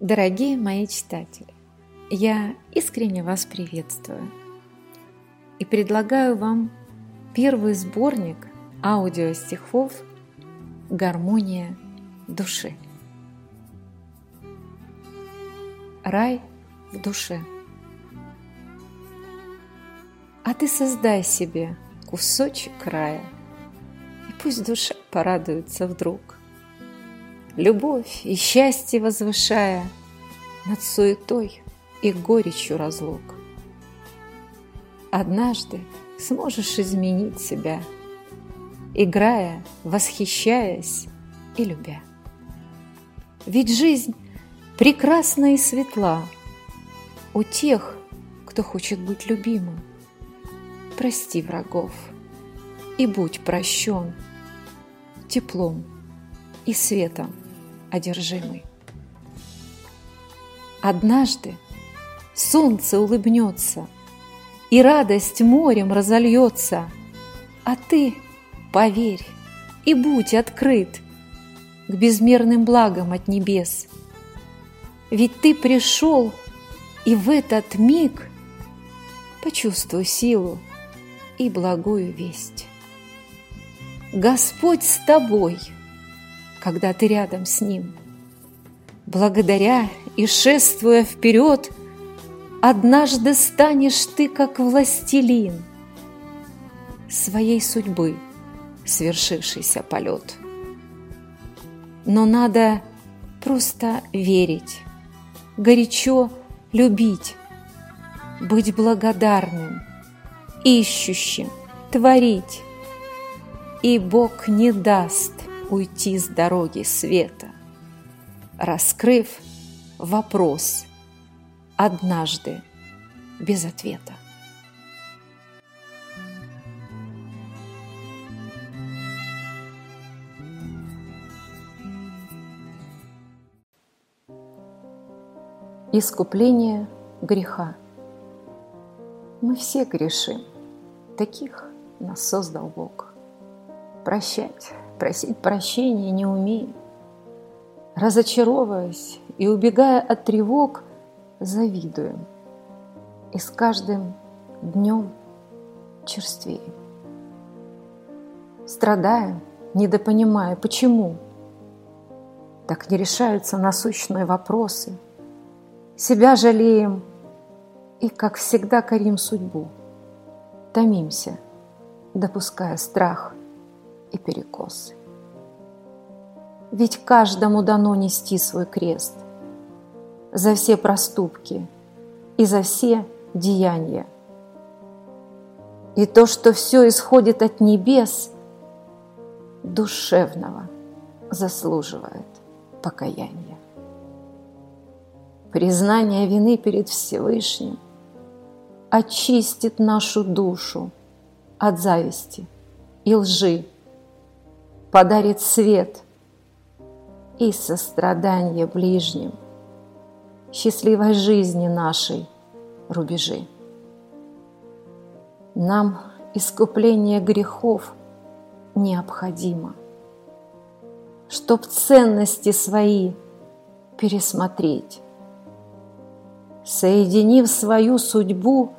Дорогие мои читатели, я искренне вас приветствую и предлагаю вам первый сборник аудиостихов «Гармония души». Рай в душе. А ты создай себе кусочек рая, и пусть душа порадуется вдруг любовь и счастье возвышая над суетой и горечью разлук. Однажды сможешь изменить себя, играя, восхищаясь и любя. Ведь жизнь прекрасна и светла у тех, кто хочет быть любимым. Прости врагов и будь прощен теплом и светом одержимый. Однажды солнце улыбнется, и радость морем разольется, а ты поверь и будь открыт к безмерным благам от небес. Ведь ты пришел, и в этот миг почувствуй силу и благую весть. Господь с тобой – когда ты рядом с Ним. Благодаря и шествуя вперед, Однажды станешь ты, как властелин Своей судьбы, свершившийся полет. Но надо просто верить, горячо любить, быть благодарным, ищущим, творить. И Бог не даст уйти с дороги света, раскрыв вопрос однажды без ответа. Искупление греха. Мы все грешим, таких нас создал Бог. Прощать просить прощения не умеем. Разочаровываясь и убегая от тревог, завидуем. И с каждым днем черствеем. Страдаем, недопонимая, почему. Так не решаются насущные вопросы. Себя жалеем и, как всегда, корим судьбу. Томимся, допуская страх – и перекосы. Ведь каждому дано нести свой крест за все проступки и за все деяния. И то, что все исходит от небес, душевного заслуживает покаяния. Признание вины перед Всевышним очистит нашу душу от зависти и лжи, подарит свет и сострадание ближним, счастливой жизни нашей рубежи. Нам искупление грехов необходимо, чтоб ценности свои пересмотреть, соединив свою судьбу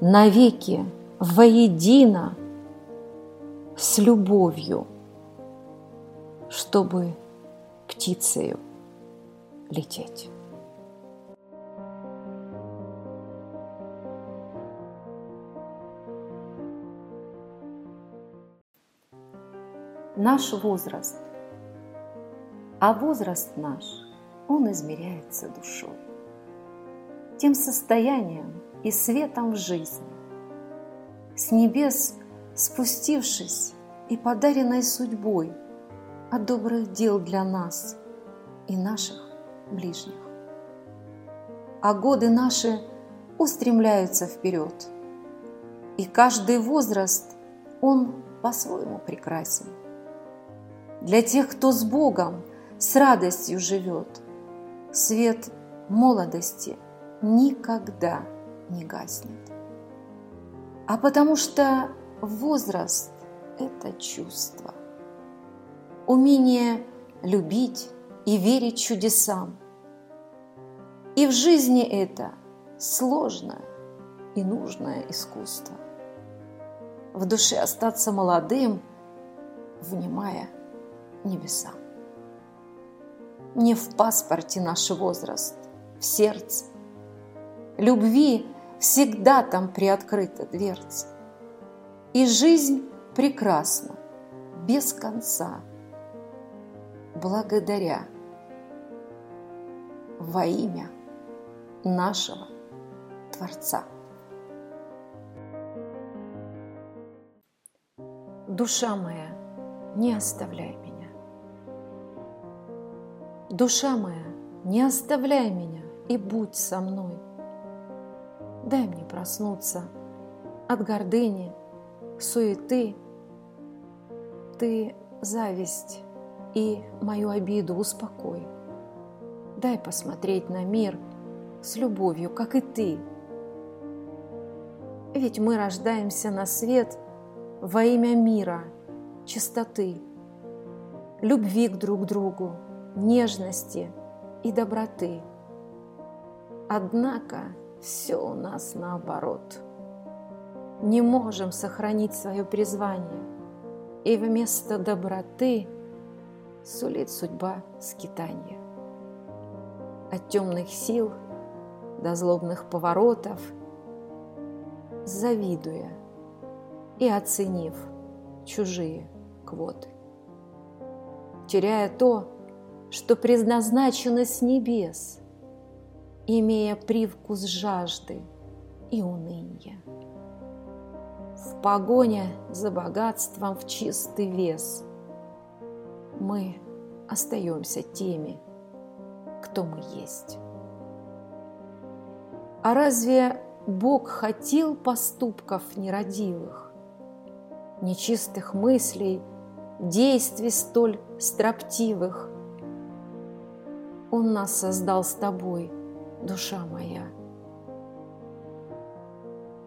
навеки воедино с любовью – чтобы птицею лететь. Наш возраст, а возраст наш, он измеряется душой, тем состоянием и светом в жизни, с небес спустившись и подаренной судьбой – от добрых дел для нас и наших ближних. А годы наши устремляются вперед, и каждый возраст, он по-своему прекрасен. Для тех, кто с Богом, с радостью живет, свет молодости никогда не гаснет. А потому что возраст – это чувство – умение любить и верить чудесам, И в жизни это сложное и нужное искусство. В душе остаться молодым, внимая небесам. Не в паспорте наш возраст, в сердце. Любви всегда там приоткрыта дверца. И жизнь прекрасна, без конца, благодаря во имя нашего Творца. Душа моя, не оставляй меня. Душа моя, не оставляй меня и будь со мной. Дай мне проснуться от гордыни, суеты. Ты зависть и мою обиду успокой. Дай посмотреть на мир с любовью, как и ты. Ведь мы рождаемся на свет во имя мира, чистоты, любви к друг другу, нежности и доброты. Однако все у нас наоборот. Не можем сохранить свое призвание, и вместо доброты сулит судьба скитания. От темных сил до злобных поворотов, завидуя и оценив чужие квоты. Теряя то, что предназначено с небес, имея привкус жажды и уныния. В погоне за богатством в чистый вес мы остаемся теми, кто мы есть. А разве Бог хотел поступков нерадивых, нечистых мыслей, действий столь строптивых? Он нас создал с тобой, душа моя.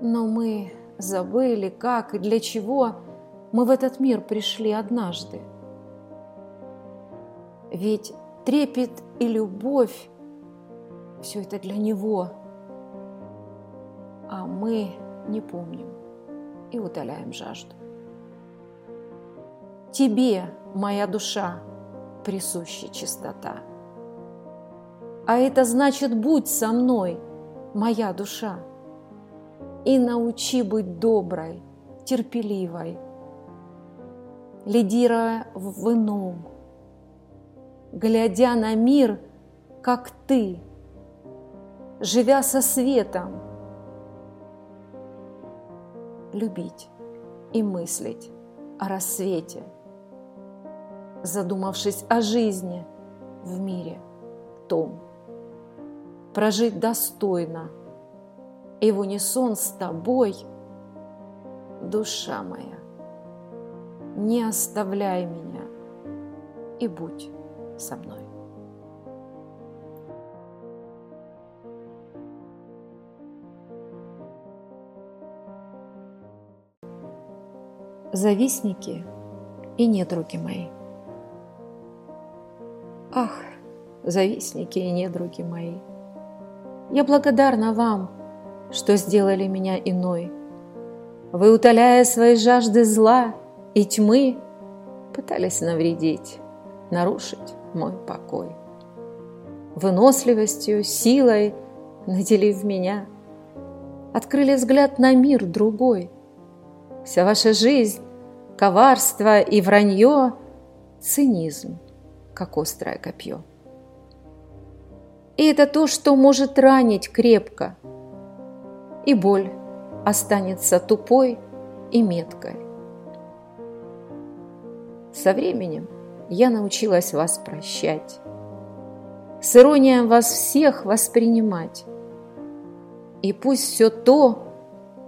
Но мы забыли, как и для чего мы в этот мир пришли однажды. Ведь трепет и любовь – все это для Него, а мы не помним и утоляем жажду. Тебе, моя душа, присуща чистота. А это значит, будь со мной, моя душа, и научи быть доброй, терпеливой, лидируя в ином, глядя на мир, как ты, живя со светом, любить и мыслить о рассвете, задумавшись о жизни в мире том, прожить достойно и в унисон с тобой, душа моя, не оставляй меня и будь со мной. Завистники и недруги мои. Ах, завистники и недруги мои, я благодарна вам, что сделали меня иной. Вы, утоляя свои жажды зла и тьмы, пытались навредить, нарушить мой покой. Выносливостью, силой, наделив меня, открыли взгляд на мир другой. Вся ваша жизнь, коварство и вранье, цинизм, как острое копье. И это то, что может ранить крепко, и боль останется тупой и меткой. Со временем – я научилась вас прощать, с иронией вас всех воспринимать. И пусть все то,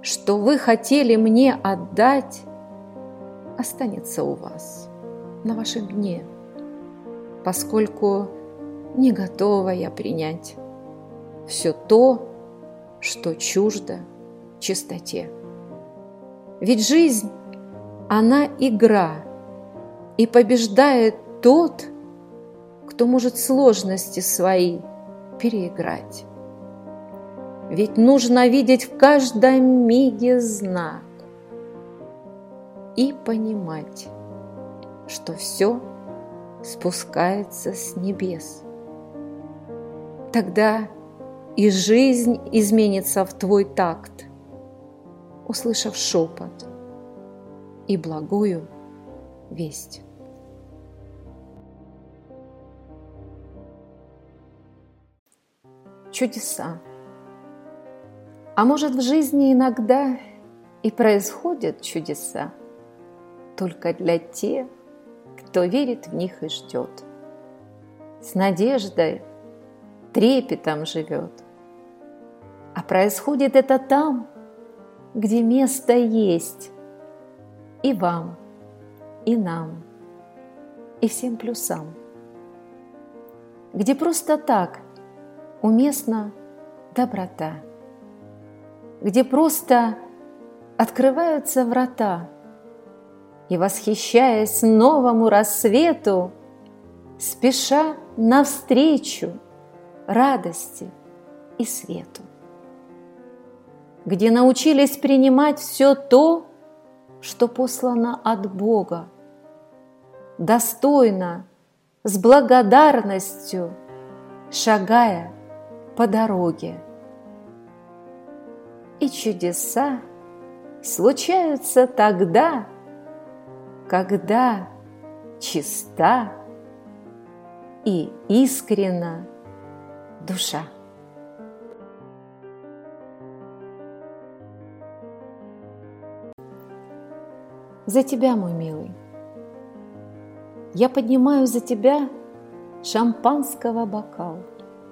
что вы хотели мне отдать, останется у вас на вашем дне, поскольку не готова я принять все то, что чуждо чистоте. Ведь жизнь, она игра – и побеждает тот, кто может сложности свои переиграть. Ведь нужно видеть в каждом миге знак и понимать, что все спускается с небес. Тогда и жизнь изменится в твой такт, услышав шепот и благую весть. Чудеса. А может, в жизни иногда и происходят чудеса только для тех, кто верит в них и ждет. С надеждой, трепетом живет. А происходит это там, где место есть и вам, и нам, и всем плюсам. Где просто так уместна доброта, где просто открываются врата, и, восхищаясь новому рассвету, спеша навстречу радости и свету, где научились принимать все то, что послано от Бога, достойно, с благодарностью, шагая по дороге. И чудеса случаются тогда, когда чиста и искренна душа. За тебя, мой милый. Я поднимаю за тебя шампанского бокал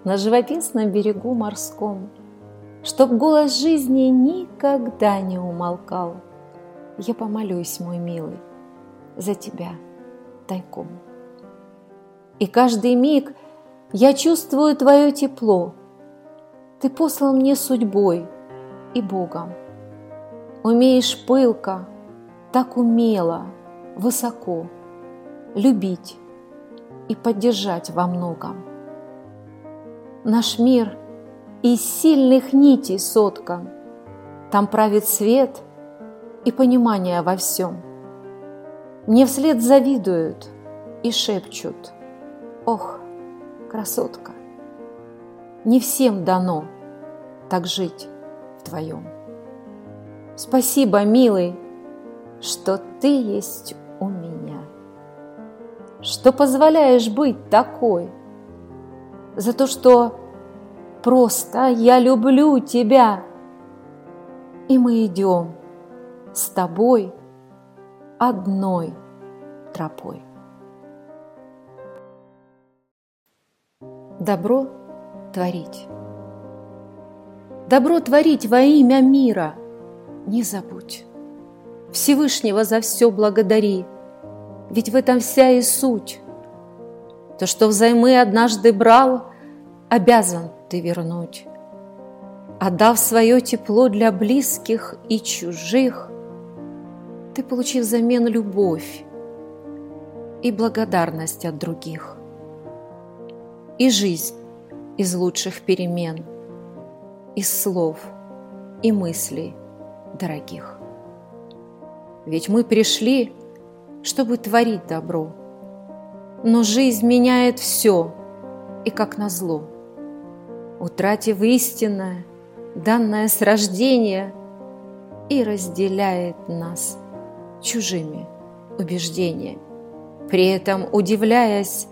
на живописном берегу морском, Чтоб голос жизни никогда не умолкал. Я помолюсь, мой милый, за тебя тайком. И каждый миг я чувствую твое тепло. Ты послал мне судьбой и Богом. Умеешь пылко, так умело, высоко любить и поддержать во многом. Наш мир из сильных нитей соткан, там правит свет и понимание во всем – мне вслед завидуют и шепчут, Ох, красотка, не всем дано так жить вдвоем. Спасибо, милый, что ты есть у меня, что позволяешь быть такой, за то, что просто я люблю тебя, и мы идем с тобой одной тропой. Добро творить. Добро творить во имя мира. Не забудь. Всевышнего за все благодари, ведь в этом вся и суть. То, что взаймы однажды брал, обязан ты вернуть. Отдав свое тепло для близких и чужих, ты получи взамен любовь, и благодарность от других. И жизнь из лучших перемен, из слов и мыслей дорогих. Ведь мы пришли, чтобы творить добро, но жизнь меняет все, и как назло, утратив истинное, данное с рождения, и разделяет нас чужими убеждениями при этом удивляясь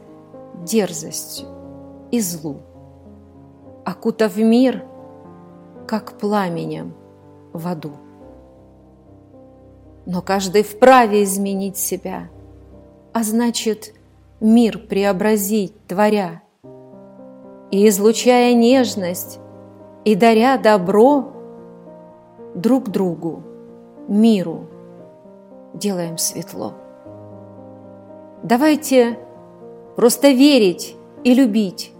дерзостью и злу, окутав мир, как пламенем в аду. Но каждый вправе изменить себя, а значит, мир преобразить, творя, и излучая нежность, и даря добро друг другу, миру, делаем светло. Давайте просто верить и любить,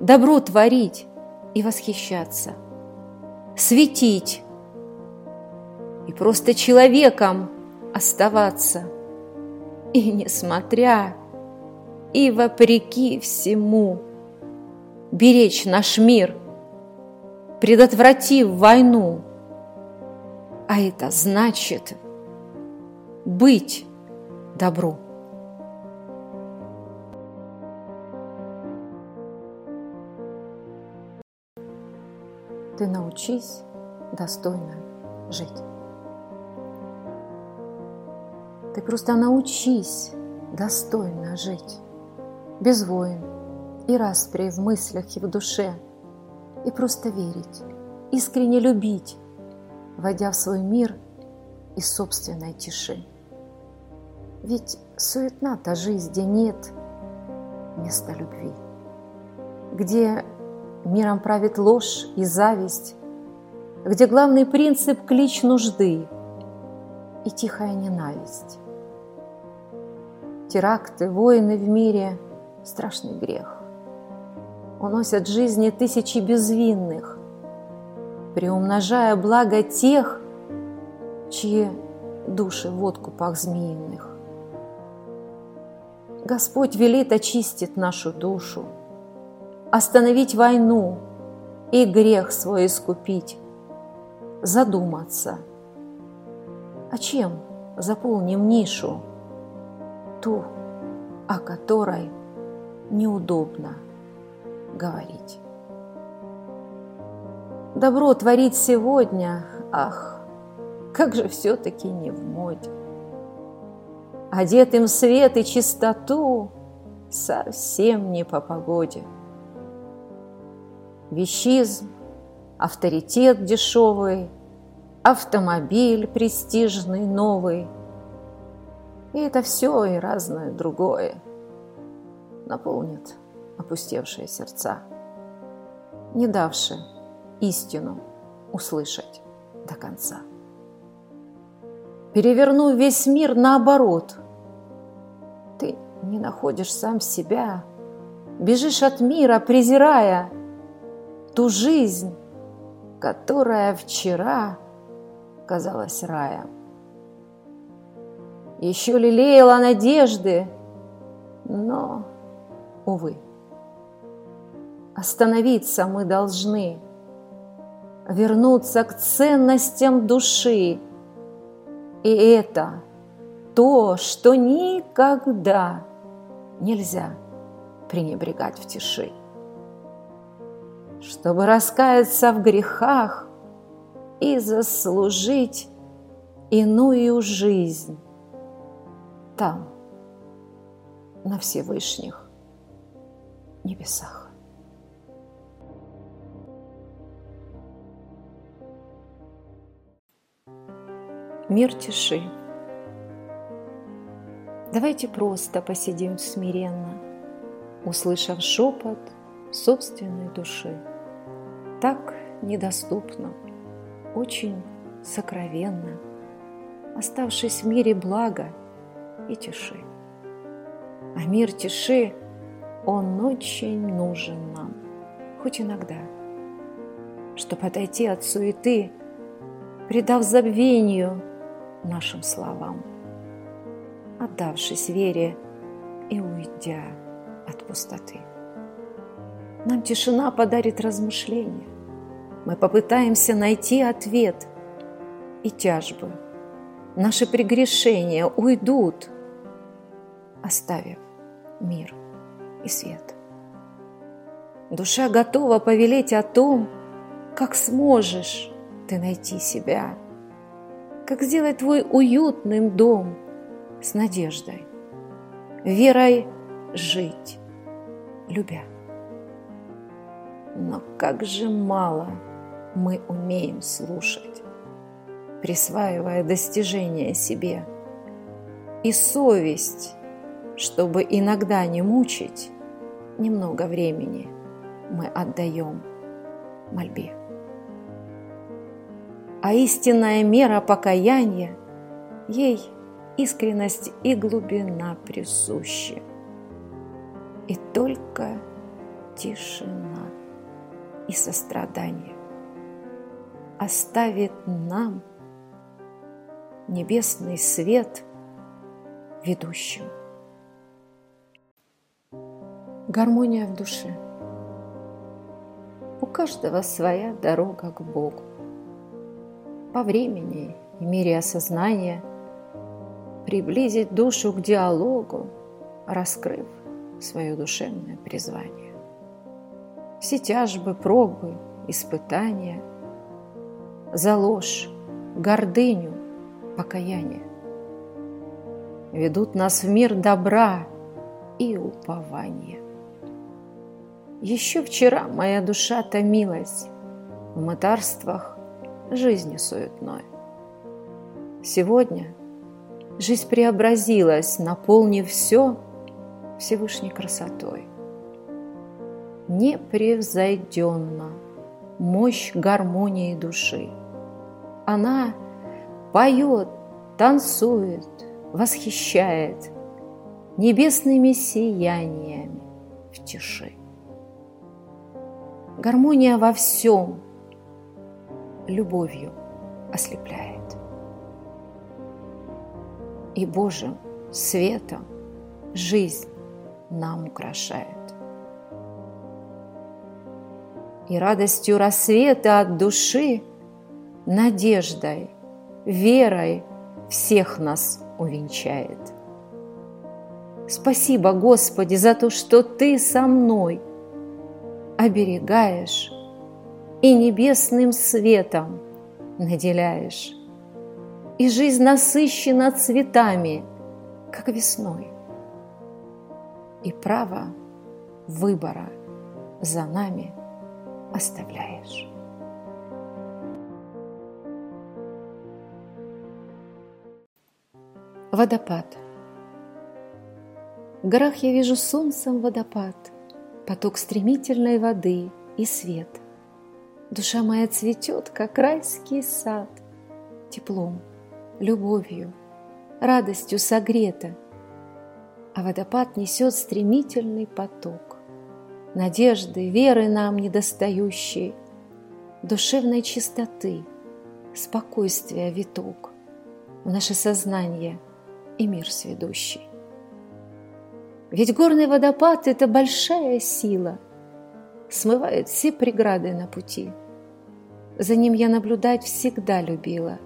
добро творить и восхищаться, светить и просто человеком оставаться. И несмотря и вопреки всему, беречь наш мир, предотвратив войну. А это значит быть добру. Ты научись достойно жить. Ты просто научись достойно жить, без войн и распри в мыслях и в душе, и просто верить, искренне любить, войдя в свой мир из собственной тиши. Ведь суетна-то жизнь, где нет места любви, где миром правит ложь и зависть, где главный принцип – клич нужды и тихая ненависть. Теракты, войны в мире – страшный грех. Уносят жизни тысячи безвинных, приумножая благо тех, чьи души в откупах змеиных. Господь велит очистить нашу душу, остановить войну и грех свой искупить, задуматься, а чем заполним нишу, ту, о которой неудобно говорить. Добро творить сегодня, ах, как же все-таки не в моде одетым свет и чистоту, совсем не по погоде. Вещизм, авторитет дешевый, автомобиль престижный, новый. И это все и разное другое наполнит опустевшие сердца, не давшие истину услышать до конца переверну весь мир наоборот. Ты не находишь сам себя, бежишь от мира, презирая ту жизнь, которая вчера казалась раем. Еще лелеяла надежды, но, увы, остановиться мы должны, вернуться к ценностям души, и это то, что никогда нельзя пренебрегать в тиши. Чтобы раскаяться в грехах и заслужить иную жизнь там, на Всевышних небесах. Мир тиши. Давайте просто посидим смиренно, услышав шепот собственной души. Так недоступно, очень сокровенно, оставшись в мире блага и тиши. А мир тиши, он очень нужен нам, хоть иногда, чтобы отойти от суеты, предав забвению – нашим словам, отдавшись вере и уйдя от пустоты. Нам тишина подарит размышления. Мы попытаемся найти ответ и тяжбы. Наши прегрешения уйдут, оставив мир и свет. Душа готова повелеть о том, как сможешь ты найти себя – как сделать твой уютным дом с надеждой, верой жить, любя. Но как же мало мы умеем слушать, присваивая достижения себе. И совесть, чтобы иногда не мучить, немного времени мы отдаем мольбе а истинная мера покаяния ей искренность и глубина присущи. И только тишина и сострадание оставит нам небесный свет ведущим. Гармония в душе. У каждого своя дорога к Богу. По времени и мере осознания приблизить душу к диалогу, раскрыв свое душевное призвание. Все тяжбы, пробы, испытания, за ложь, гордыню, покаяние ведут нас в мир добра и упования. Еще вчера моя душа томилась в мытарствах жизни суетной. Сегодня жизнь преобразилась, наполнив все Всевышней красотой. Непревзойденно мощь гармонии души. Она поет, танцует, восхищает небесными сияниями в тиши. Гармония во всем любовью ослепляет. И Божьим светом жизнь нам украшает. И радостью рассвета от души, надеждой, верой всех нас увенчает. Спасибо, Господи, за то, что Ты со мной оберегаешь и небесным светом наделяешь. И жизнь насыщена цветами, как весной. И право выбора за нами оставляешь. Водопад. В горах я вижу солнцем водопад, поток стремительной воды и свет. Душа моя цветет, как райский сад, теплом, любовью, радостью согрета, а водопад несет стремительный поток, надежды, веры нам недостающей, душевной чистоты, спокойствия виток в наше сознание – и мир сведущий. Ведь горный водопад – это большая сила, смывает все преграды на пути. За ним я наблюдать всегда любила,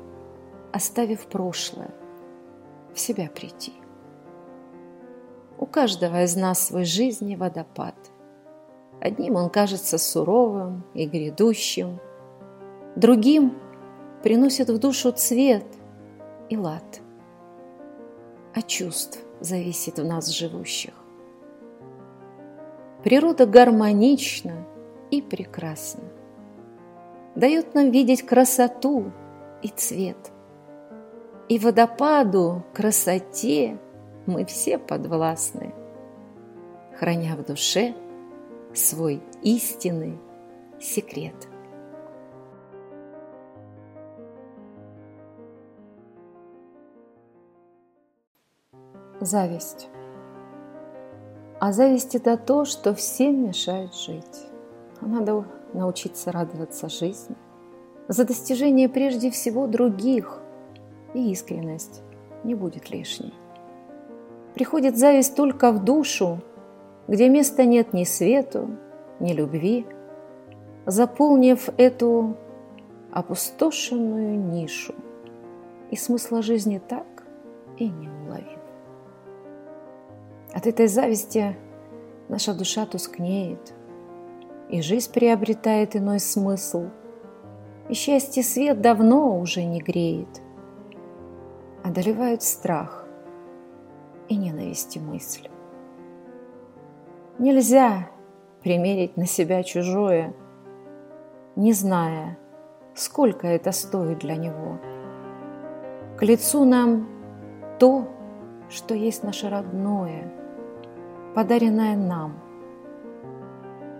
оставив прошлое, в себя прийти. У каждого из нас свой жизни водопад. Одним он кажется суровым и грядущим, другим приносит в душу цвет и лад – от чувств зависит в нас живущих. Природа гармонична и прекрасна. Дает нам видеть красоту и цвет. И водопаду, красоте мы все подвластны, храня в душе свой истинный секрет. Зависть. А зависть – это то, что всем мешает жить. Надо научиться радоваться жизни. За достижение прежде всего других. И искренность не будет лишней. Приходит зависть только в душу, где места нет ни свету, ни любви, заполнив эту опустошенную нишу. И смысла жизни так и не. От этой зависти наша душа тускнеет, и жизнь приобретает иной смысл, и счастье свет давно уже не греет. Одолевают страх и ненависть и мысль. Нельзя примерить на себя чужое, не зная, сколько это стоит для него. К лицу нам то, что есть наше родное – подаренное нам.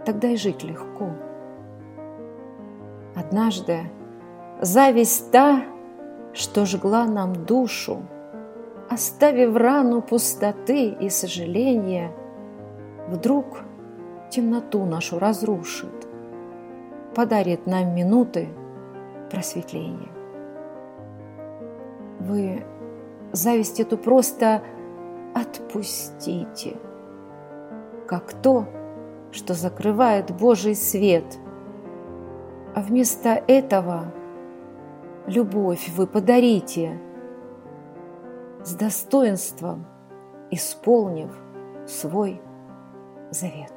Тогда и жить легко. Однажды зависть та, что жгла нам душу, оставив рану пустоты и сожаления, вдруг темноту нашу разрушит, подарит нам минуты просветления. Вы зависть эту просто отпустите – как то, что закрывает Божий свет А вместо этого любовь вы подарите с достоинством, исполнив свой завет.